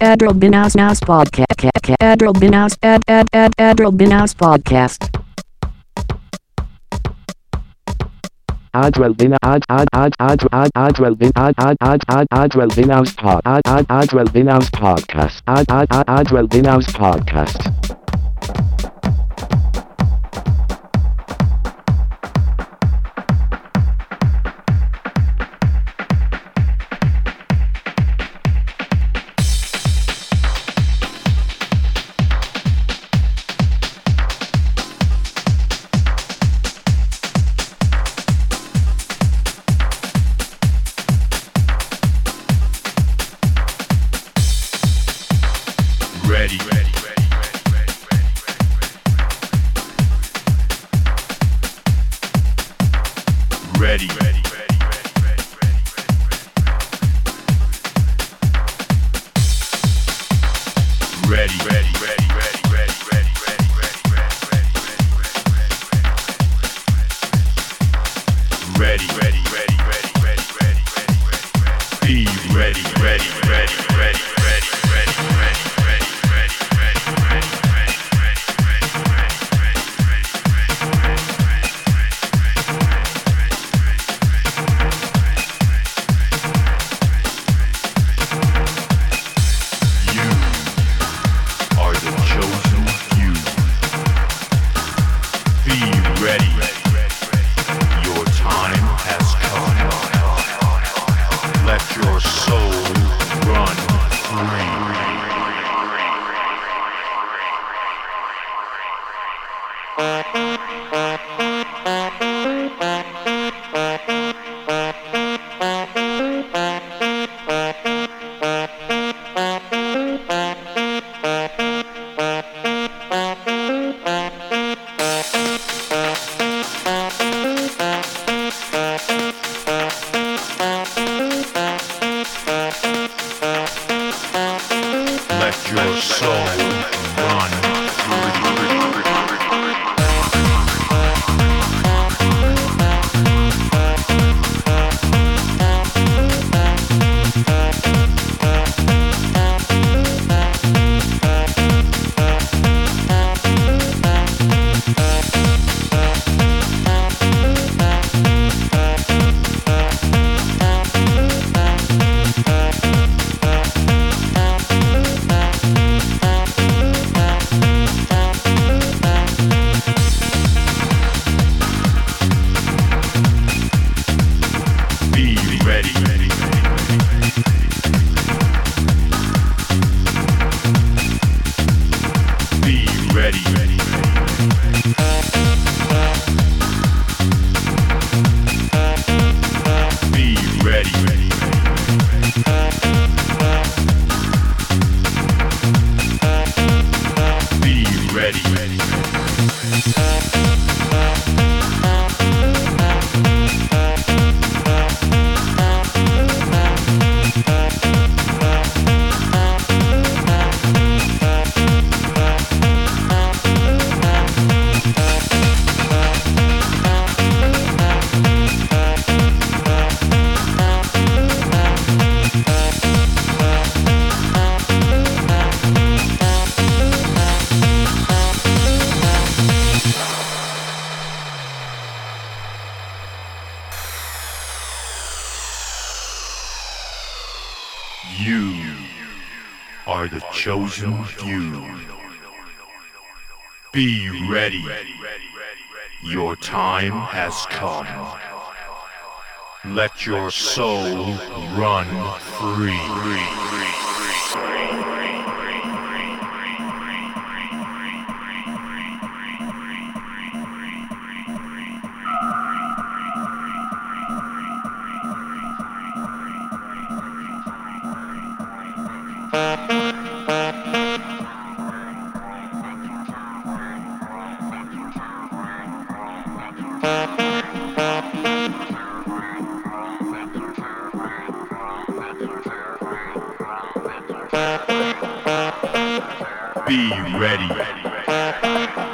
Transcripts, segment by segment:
Adriel Binaus Naus Podcast. Adriel Binaus Ad Ad Ad Adriel Binaus Podcast. Adrel Bina Ad Ad Ad Ad Ad Adrel Bin Ad Ad Ad Ad Adrel Binaus Pod Ad Ad Adrel Binaus Podcast Ad Ad Ad Adrel Binaus Podcast ready, ready, Thank you. Chosen few. Be ready. Your time has come. Let your soul run free. Be ready.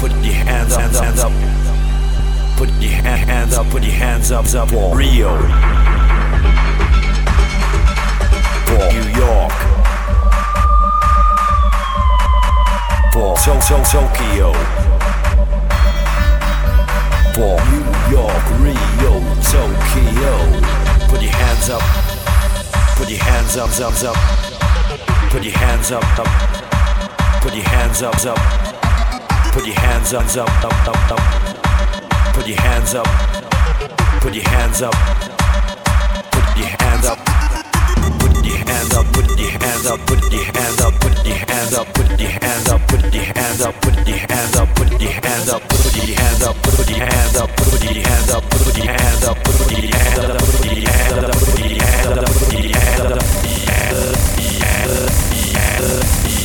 Put your hands up, hands up. Put your hand, hands up, put your hands up, up. For Rio. For New York. For to to Tokyo. For New York, Rio, Tokyo. Put your hands up. Put your hands up, up, up. Put your hands up, up. Put your hands up, up. Put your hands up, up, up, up, up. Put your hands up. Put your hands up. Put your hands up. Put your hands up. Put your hands up. Put your hands up. Put your hands up. Put your hands up. Put your hands up. Put your hands up. Put your hands up. Put your hands up. Put your hands up. Put your hands up. Put your hands up. Put your hands up. Put your hands up. Put your hands up. Put your hands up.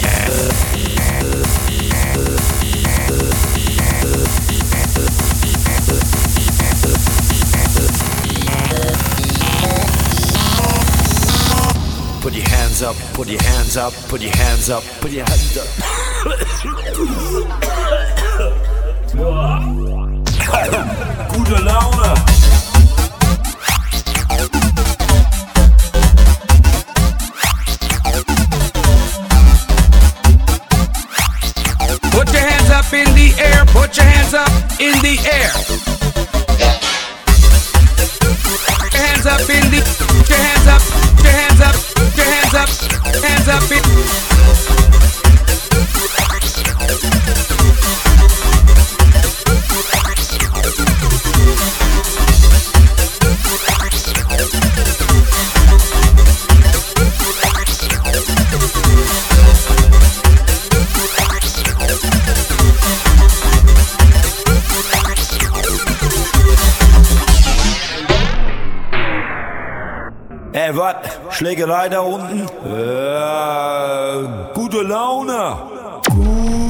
Put your hands up, put your hands up, put your hands up. Gute Laune. Put your hands up in the air, put your hands up in the air. Put your hands up in the, your hands up, your hands up, your hands up, hands up in. Ey, was? Schlägerei da unten? Äh, gute Laune. Gute